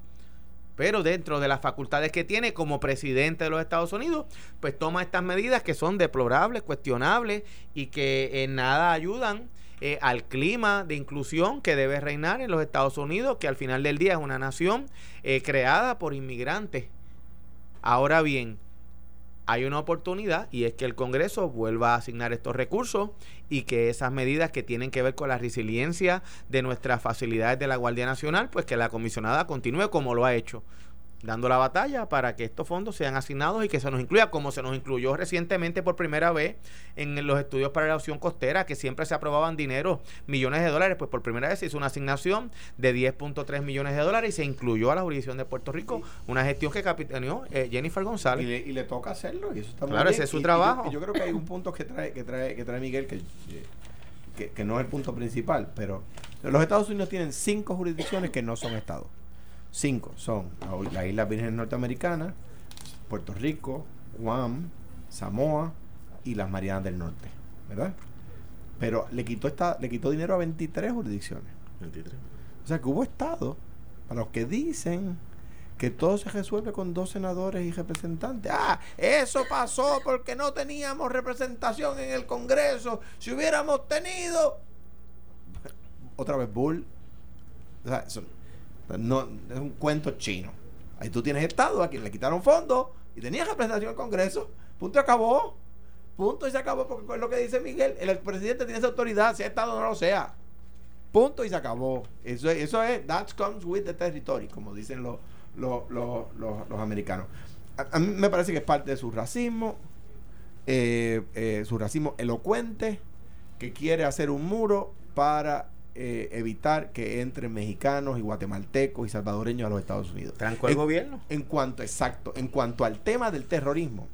Pero dentro de las facultades que tiene como presidente de los Estados Unidos, pues toma estas medidas que son deplorables, cuestionables y que en nada ayudan eh, al clima de inclusión que debe reinar en los Estados Unidos, que al final del día es una nación eh, creada por inmigrantes. Ahora bien, hay una oportunidad y es que el Congreso vuelva a asignar estos recursos y que esas medidas que tienen que ver con la resiliencia de nuestras facilidades de la Guardia Nacional, pues que la comisionada continúe como lo ha hecho dando la batalla para que estos fondos sean asignados y que se nos incluya, como se nos incluyó recientemente por primera vez en los estudios para la opción costera, que siempre se aprobaban dinero, millones de dólares, pues por primera vez se hizo una asignación de 10.3 millones de dólares y se incluyó a la jurisdicción de Puerto Rico, una gestión que capitaneó eh, Jennifer González. Y le, toca hacerlo, y eso está Claro, ese es su trabajo. yo, creo que hay un punto que trae, que trae, que trae Miguel que, que, que no es el punto principal, pero los Estados Unidos tienen cinco jurisdicciones que no son estados. Cinco son las Islas Vírgenes Norteamericanas, Puerto Rico, Guam, Samoa y las Marianas del Norte, ¿verdad? Pero le quitó esta, le quitó dinero a 23 jurisdicciones. 23. O sea que hubo estados para los que dicen que todo se resuelve con dos senadores y representantes. Ah, eso pasó porque no teníamos representación en el Congreso. Si hubiéramos tenido otra vez Bull. O sea, no, es un cuento chino. Ahí tú tienes Estado a quien le quitaron fondos y tenías representación en Congreso. Punto acabó. Punto y se acabó porque es lo que dice Miguel. El presidente tiene esa autoridad, sea Estado o no lo sea. Punto y se acabó. Eso, eso es, that comes with the territory, como dicen los, los, los, los, americanos. A, mí me parece que es parte de su racismo, eh, eh, su racismo elocuente, que quiere hacer un muro para eh, evitar que entren mexicanos y guatemaltecos y salvadoreños a los Estados Unidos. ¿Trancó el gobierno? En cuanto, exacto, en cuanto al tema del terrorismo,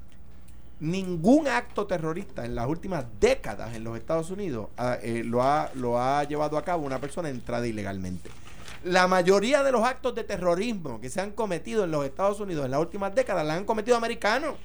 ningún acto terrorista en las últimas décadas en los Estados Unidos ah, eh, lo, ha, lo ha llevado a cabo una persona entrada ilegalmente. La mayoría de los actos de terrorismo que se han cometido en los Estados Unidos en las últimas décadas la han cometido americanos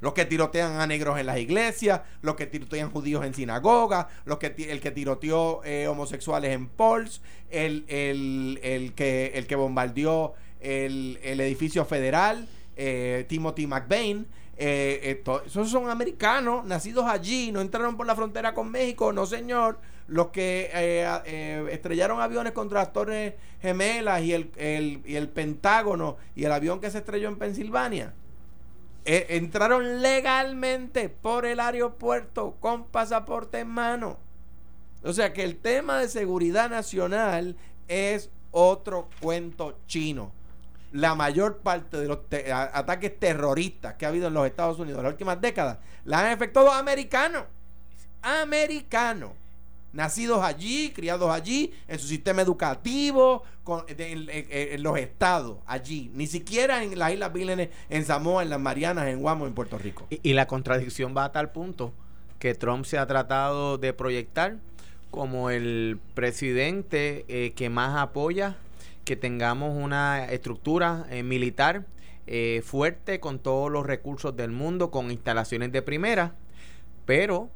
los que tirotean a negros en las iglesias, los que tirotean judíos en sinagogas, los que el que tiroteó eh, homosexuales en Pols, el, el, el, que, el que bombardeó el, el edificio federal, eh, Timothy McVeigh. Eh, esos son americanos, nacidos allí, no entraron por la frontera con México, no señor. Los que eh, eh, estrellaron aviones contra las Torres Gemelas y el, el- y el Pentágono y el avión que se estrelló en Pensilvania. Eh, entraron legalmente por el aeropuerto con pasaporte en mano. O sea que el tema de seguridad nacional es otro cuento chino. La mayor parte de los ataques terroristas que ha habido en los Estados Unidos en las últimas décadas la han efectuado americanos. Americanos. Nacidos allí, criados allí, en su sistema educativo, en, los estados, allí. Ni siquiera en las Islas Vírgenes, en Samoa, en las Marianas, en Guamo, en Puerto Rico. Y, y la contradicción va a tal punto que Trump se ha tratado de proyectar como el presidente eh, que más apoya que tengamos una estructura eh, militar eh, fuerte con todos los recursos del mundo, con instalaciones de primera, pero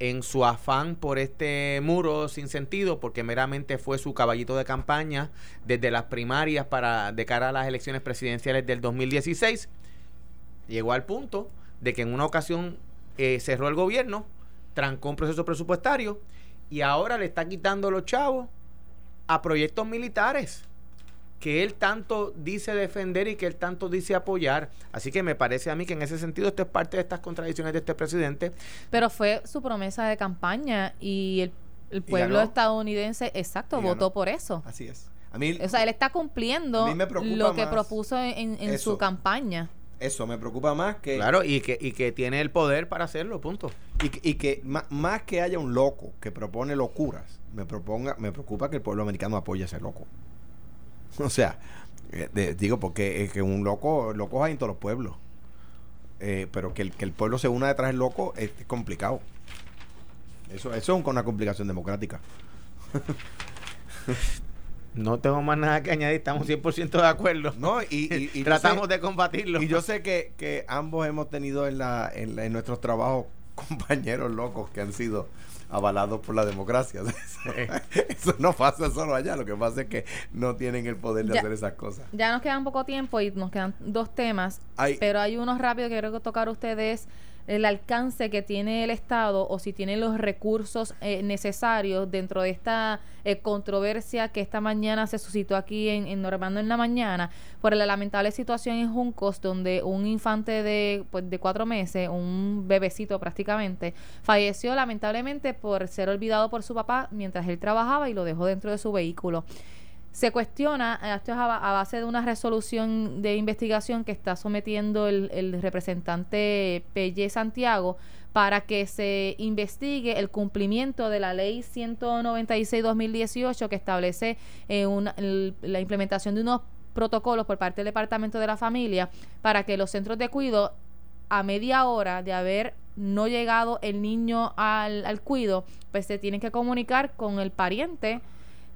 en su afán por este muro sin sentido, porque meramente fue su caballito de campaña desde las primarias para de cara a las elecciones presidenciales del 2016, llegó al punto de que en una ocasión eh, cerró el gobierno, trancó un proceso presupuestario y ahora le está quitando los chavos a proyectos militares que él tanto dice defender y que él tanto dice apoyar. Así que me parece a mí que en ese sentido esto es parte de estas contradicciones de este presidente. Pero fue su promesa de campaña y el, el pueblo estadounidense, exacto, votó por eso. Así es. A mí, O sea, él está cumpliendo A mí me preocupa lo que más propuso en, en su campaña. eso me preocupa más que... Claro, y que, y que tiene el poder para hacerlo, punto. Y, que- y que ma- más que haya un loco que propone locuras, me proponga, me preocupa que el pueblo americano apoye a ese loco. [laughs] O sea, eh, de- digo, porque es que un loco, locos hay en todos los pueblos. Eh, pero que el, que el pueblo se una detrás del loco es, complicado. Eso, eso es una complicación democrática. [laughs] No tengo más nada que añadir, estamos 100% de acuerdo. No, y, y- [laughs] Tratamos sé- de combatirlo. Y yo sé que, que ambos hemos tenido en, la, en, la- en nuestros trabajos compañeros locos que han sido avalados por la democracia. [laughs] Eso no pasa solo allá, lo que pasa es que no tienen el poder de Ya. hacer esas cosas. Ya nos quedan poco tiempo y nos quedan dos temas, Hay- pero hay uno rápido que quiero tocar a ustedes el alcance que tiene el Estado o si tiene los recursos eh, necesarios dentro de esta eh, controversia que esta mañana se suscitó aquí en, en Normando en la mañana por la lamentable situación en Juncos donde un infante de, pues, de cuatro meses, un bebecito prácticamente, falleció lamentablemente por ser olvidado por su papá mientras él trabajaba y lo dejó dentro de su vehículo. Se cuestiona, eh, esto es a, ba- a base de una resolución de investigación que está sometiendo el, el representante Pelle Santiago para que se investigue el cumplimiento de la ley 196-2018 que establece eh, una- el- la implementación de unos protocolos por parte del Departamento de la Familia para que los centros de cuido a media hora de haber no llegado el niño al, al cuido, pues se tienen que comunicar con el pariente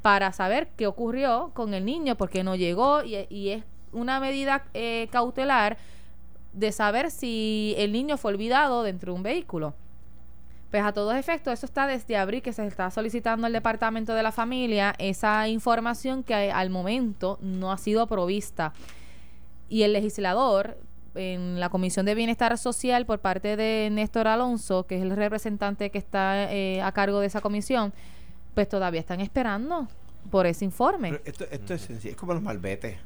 para saber qué ocurrió con el niño, porque no llegó y, es una medida eh, cautelar de saber si el niño fue olvidado dentro de un vehículo. Pues a todos efectos, eso está desde abril que se está solicitando al Departamento de la Familia esa información que al momento no ha sido provista. Y el legislador en la Comisión de Bienestar Social por parte de Néstor Alonso, que es el representante que está eh, a cargo de esa comisión, pues todavía están esperando por ese informe. Esto, esto es sencillo, es como los malbetes.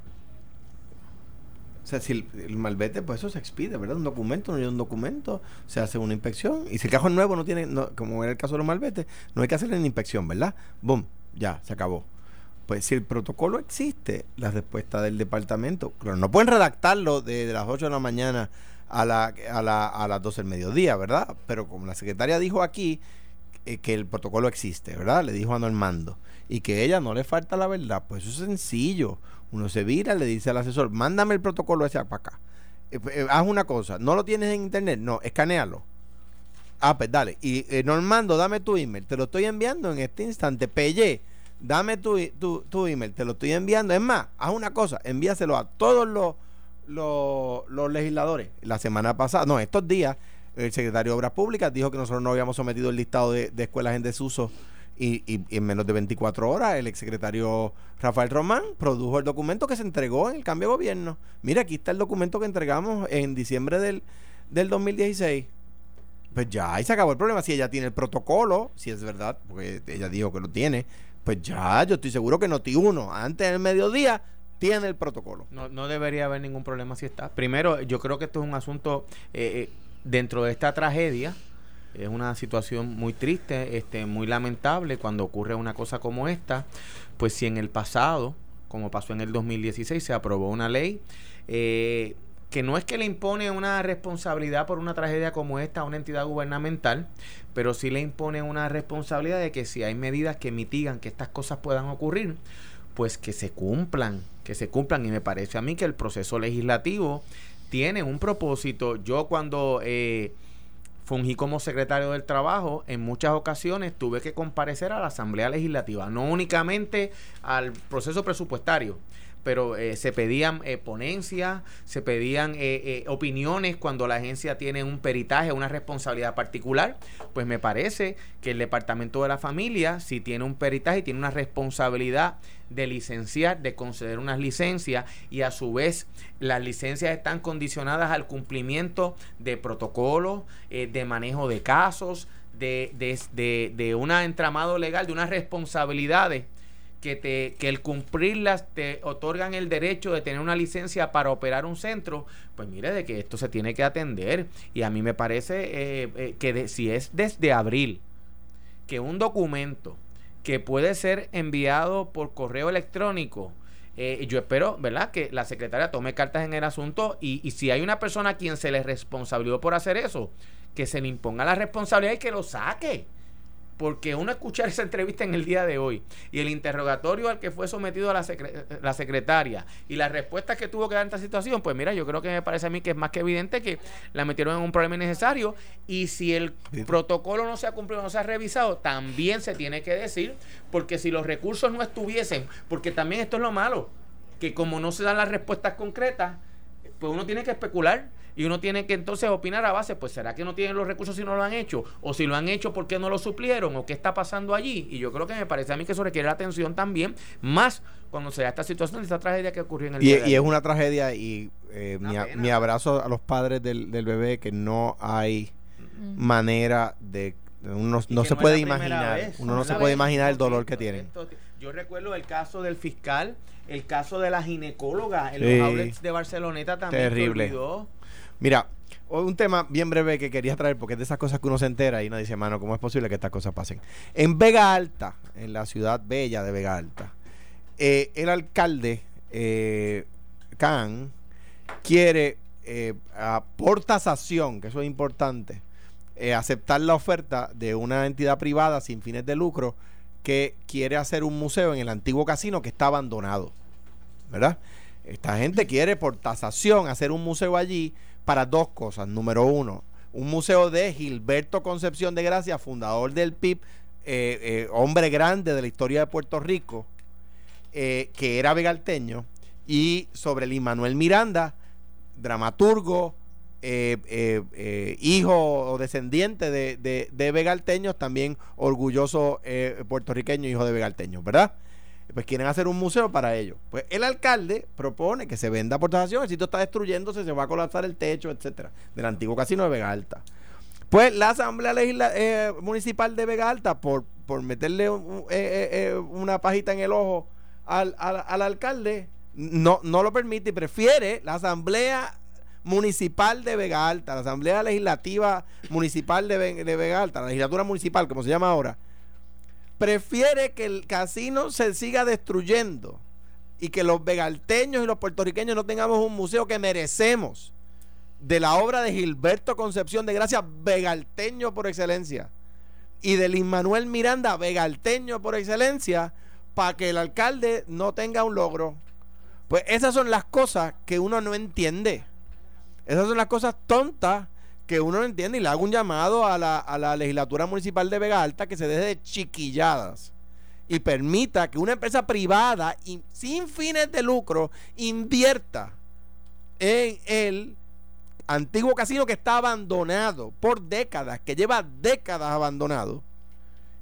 O sea, si el, el malvete, pues eso se expide, ¿verdad? Un documento, no hay un documento, se hace una inspección. Y si el cajón nuevo no tiene, no- como era el caso de los malbetes, no hay que hacerle una inspección, ¿verdad? Boom, ya, se acabó. Pues si el protocolo existe, la respuesta del departamento, claro, no pueden redactarlo de las 8 de la mañana a, la, a, la, a las 12 del mediodía, ¿verdad? Pero como la secretaria dijo aquí, eh, que el protocolo existe, ¿verdad? Le dijo a Normando. Y que ella no le falta la verdad. Pues es sencillo. Uno se vira, le dice al asesor, mándame el protocolo para acá. Eh, pues, eh, haz una cosa, ¿no lo tienes en internet? No, escanealo. Ah, pues dale. Y Normando, dame tu email. Te lo estoy enviando en este instante. Pelle, dame tu, tu, tu email. Te lo estoy enviando. Es más, haz una cosa. Envíaselo a todos los, los, los legisladores. La semana pasada, no, estos días, el secretario de Obras Públicas dijo que nosotros no habíamos sometido el listado de, de escuelas en desuso Y, y- en menos de 24 horas el exsecretario Rafael Román produjo el documento que se entregó en el cambio de gobierno. Mira, aquí está el documento que entregamos en diciembre del, del 2016. Pues ya, ahí se acabó el problema. Si ella tiene el protocolo, si es verdad, porque ella dijo que lo tiene, pues ya, yo estoy seguro que Noti 1, antes del mediodía, tiene el protocolo. No, no debería haber ningún problema si está. Primero, yo creo que esto es un asunto eh, eh, dentro de esta tragedia. Es una situación muy triste, este, muy lamentable cuando ocurre una cosa como esta. Pues si en el pasado, como pasó en el 2016, se aprobó una ley eh, que no es que le impone una responsabilidad por una tragedia como esta a una entidad gubernamental, pero sí le impone una responsabilidad de que si hay medidas que mitigan que estas cosas puedan ocurrir, pues que se cumplan, que se cumplan. Y me parece a mí que el proceso legislativo tiene un propósito. Yo cuando eh, fungí como secretario del trabajo, en muchas ocasiones tuve que comparecer a la Asamblea Legislativa, no únicamente al proceso presupuestario. Pero eh, se pedían eh, ponencias, se pedían eh, eh, opiniones cuando la agencia tiene un peritaje, una responsabilidad particular. Pues me parece que el Departamento de la Familia, si tiene un peritaje, tiene una responsabilidad de licenciar, de conceder unas licencias y a su vez las licencias están condicionadas al cumplimiento de protocolos, eh, de manejo de casos, de, de, de, de un entramado legal, de unas responsabilidades que, te, que el cumplirlas te otorgan el derecho de tener una licencia para operar un centro, pues mire de que esto se tiene que atender. Y a mí me parece eh, eh, que de- si es desde abril que un documento que puede ser enviado por correo electrónico, eh, yo espero, ¿verdad?, que la secretaria tome cartas en el asunto y, y si hay una persona a quien se le responsabilizó por hacer eso, que se le imponga la responsabilidad y que lo saque. Porque uno escuchar esa entrevista en el día de hoy y el interrogatorio al que fue sometido a la, secre- la secretaria y las respuestas que tuvo que dar en esta situación, pues mira, yo creo que me parece a mí que es más que evidente que la metieron en un problema innecesario y si el protocolo no se ha cumplido, no se ha revisado, también se tiene que decir, porque si los recursos no estuviesen, porque también esto es lo malo, que como no se dan las respuestas concretas, pues uno tiene que especular y uno tiene que entonces opinar a base, pues será que no tienen los recursos si no lo han hecho, o si lo han hecho, ¿por qué no lo suplieron? o qué está pasando allí. Y yo creo que me parece a mí que eso requiere atención también, más cuando se da esta situación, esta tragedia que ocurrió en el Y, día y es una tragedia y eh, mi, a- abrazo a los padres del, del bebé que no hay manera de uno no se puede la imaginar vez, uno no se la puede imaginar el dolor que tienen. Yo recuerdo el caso del fiscal, el caso de la ginecóloga en Sí. los outlets de Barceloneta también. Terrible. mira un tema bien breve que quería traer porque es de esas cosas que uno se entera y uno dice mano cómo es posible que estas cosas pasen en Vega Alta en la ciudad bella de Vega Alta eh, el alcalde eh, Can quiere eh, a- por tasación, que eso es importante, eh, aceptar la oferta de una entidad privada sin fines de lucro que quiere hacer un museo en el antiguo casino que está abandonado. ¿Verdad? Esta gente quiere por tasación hacer un museo allí para dos cosas. Número uno, un museo de Gilberto Concepción de Gracia, fundador del PIB, eh, eh, hombre grande de la historia de Puerto Rico, eh, que era vegalteño, y sobre el Manuel Miranda, dramaturgo, hijo o descendiente de, de, vegalteños, también orgulloso puertorriqueño, hijo de vegalteños, ¿verdad? Pues quieren hacer un museo para ellos. Pues el alcalde propone que se venda por tasación, el sitio está destruyéndose, se va a colapsar el techo, etcétera, del antiguo casino de Vega Alta. Pues la Asamblea eh, Municipal de Vega Alta, por, por meterle eh, eh, una pajita en el ojo al, al- al alcalde, no, no lo permite y prefiere la Asamblea Municipal de Vega Alta, la Asamblea Legislativa Municipal de, de Vega Alta, la legislatura municipal, como se llama ahora, prefiere que el casino se siga destruyendo y que los vegalteños y los puertorriqueños no tengamos un museo que merecemos de la obra de Gilberto Concepción de Gracia, vegalteño por excelencia, y de Lin Manuel Miranda, vegalteño por excelencia, para que el alcalde no tenga un logro. Pues esas son las cosas que uno no entiende. Esas son las cosas tontas que uno no entiende y le hago un llamado a la, a la legislatura municipal de Vega Alta que se deje de chiquilladas y permita que una empresa privada y sin fines de lucro invierta en el antiguo casino que está abandonado por décadas, que lleva décadas abandonado,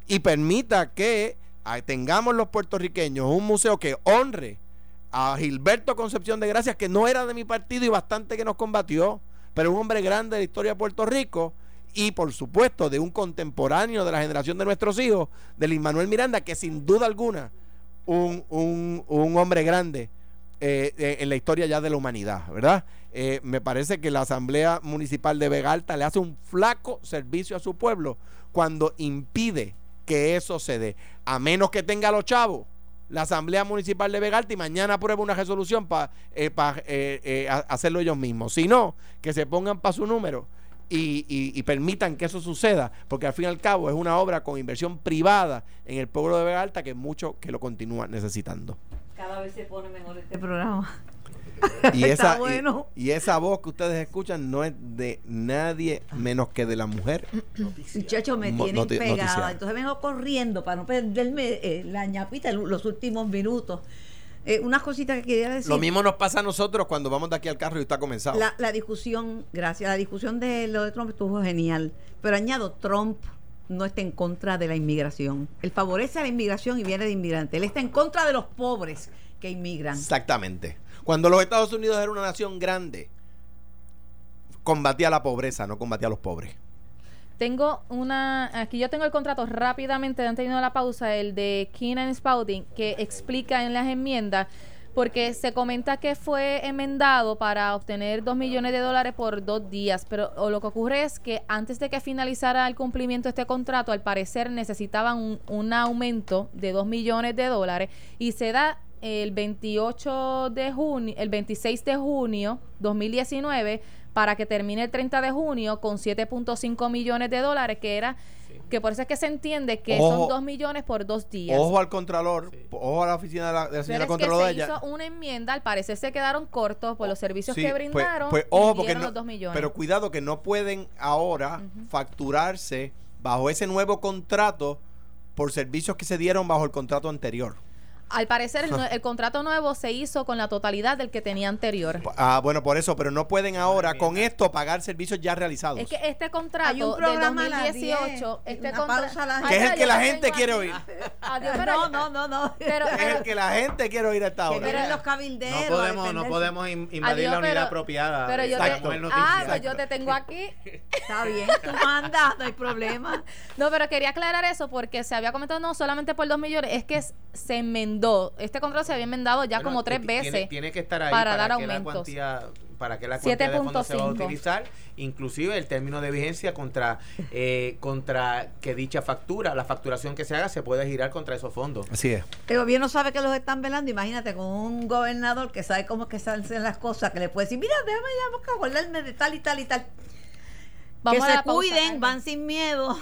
y permita que tengamos los puertorriqueños un museo que honre a Gilberto Concepción de Gracias, que no era de mi partido y bastante que nos combatió, pero un hombre grande de la historia de Puerto Rico y por supuesto de un contemporáneo de la generación de nuestros hijos, de Luis Manuel Miranda, que sin duda alguna un, un, un hombre grande eh, eh, en la historia ya de la humanidad, ¿verdad? Eh, me parece que la Asamblea Municipal de Vega Alta le hace un flaco servicio a su pueblo cuando impide que eso se dé, a menos que tenga los chavos la Asamblea Municipal de Vega Alta y mañana apruebe una resolución para hacerlo ellos mismos. Si no, que se pongan para su número y, y, permitan que eso suceda, porque al fin y al cabo es una obra con inversión privada en el pueblo de Vega Alta que muchos que lo continúan necesitando. Cada vez se pone mejor este programa. [laughs] Y esa, bueno. y, esa voz que ustedes escuchan no es de nadie menos que de la mujer. Muchachos, me tienen pegada. Entonces vengo corriendo para no perderme eh, la ñapita los últimos minutos. Eh, unas cositas que quería decir. Lo mismo nos pasa a nosotros cuando vamos de aquí al carro y está comenzado. La, la discusión, gracias, la discusión de lo de Trump estuvo genial. Pero añado, Trump no está en contra de la inmigración. Él favorece a la inmigración y viene de inmigrante. Él está en contra de los pobres que inmigran. Exactamente. Cuando los Estados Unidos era una nación grande, combatía la pobreza, no combatía a los pobres. Tengo una, aquí yo tengo el contrato rápidamente, antes de la pausa, el de Keenan Spouting, que explica en las enmiendas, porque se comenta que fue enmendado para obtener dos millones de dólares por dos días, pero lo que ocurre es que antes de que finalizara el cumplimiento de este contrato, al parecer necesitaban un, un aumento de dos millones de dólares y se da el 28 de junio, el 26 de junio 2019 para que termine el 30 de junio con 7.5 millones de dólares, que era que por eso es que se entiende que son 2 millones por dos días. Ojo al Contralor, ojo a la oficina de la, de la señora Contralora. se hizo una enmienda, al parecer se quedaron cortos por los servicios que pues, brindaron. Pues, ojo, porque no, los 2 millones. Pero cuidado que no pueden ahora facturarse bajo ese nuevo contrato por servicios que se dieron bajo el contrato anterior. Al parecer [laughs] el, contrato nuevo se hizo con la totalidad del que tenía anterior. Ah, bueno, por eso, pero no pueden ahora con esto pagar servicios ya realizados. Es que este contrato de 2018, este contrato que es el que la gente quiere oír. [laughs] no, no, no, no. [laughs] Pero, es el que la gente quiere oír esta hora. Pero los cabilderos. No podemos, no podemos invadir la unidad apropiada. Pero yo te, ah, pues yo te tengo aquí. Está bien, tú mandas, no hay problema. No, pero quería aclarar eso porque se había comentado no solamente por dos millones, es que se enmendó este contrato se había enmendado ya como tres veces. Tiene, que estar ahí para, dar aumentos. para que la cuantía de fondos se va a utilizar, inclusive el término de vigencia contra eh, contra que dicha factura, la facturación que se haga se puede girar contra esos fondos. Así es. El gobierno sabe que los están velando, imagínate con un gobernador que sabe cómo que se hacen las cosas, que le puede decir, mira, déjame ya acordarme de tal y tal y tal. Vamos que se cuiden, van sin miedo.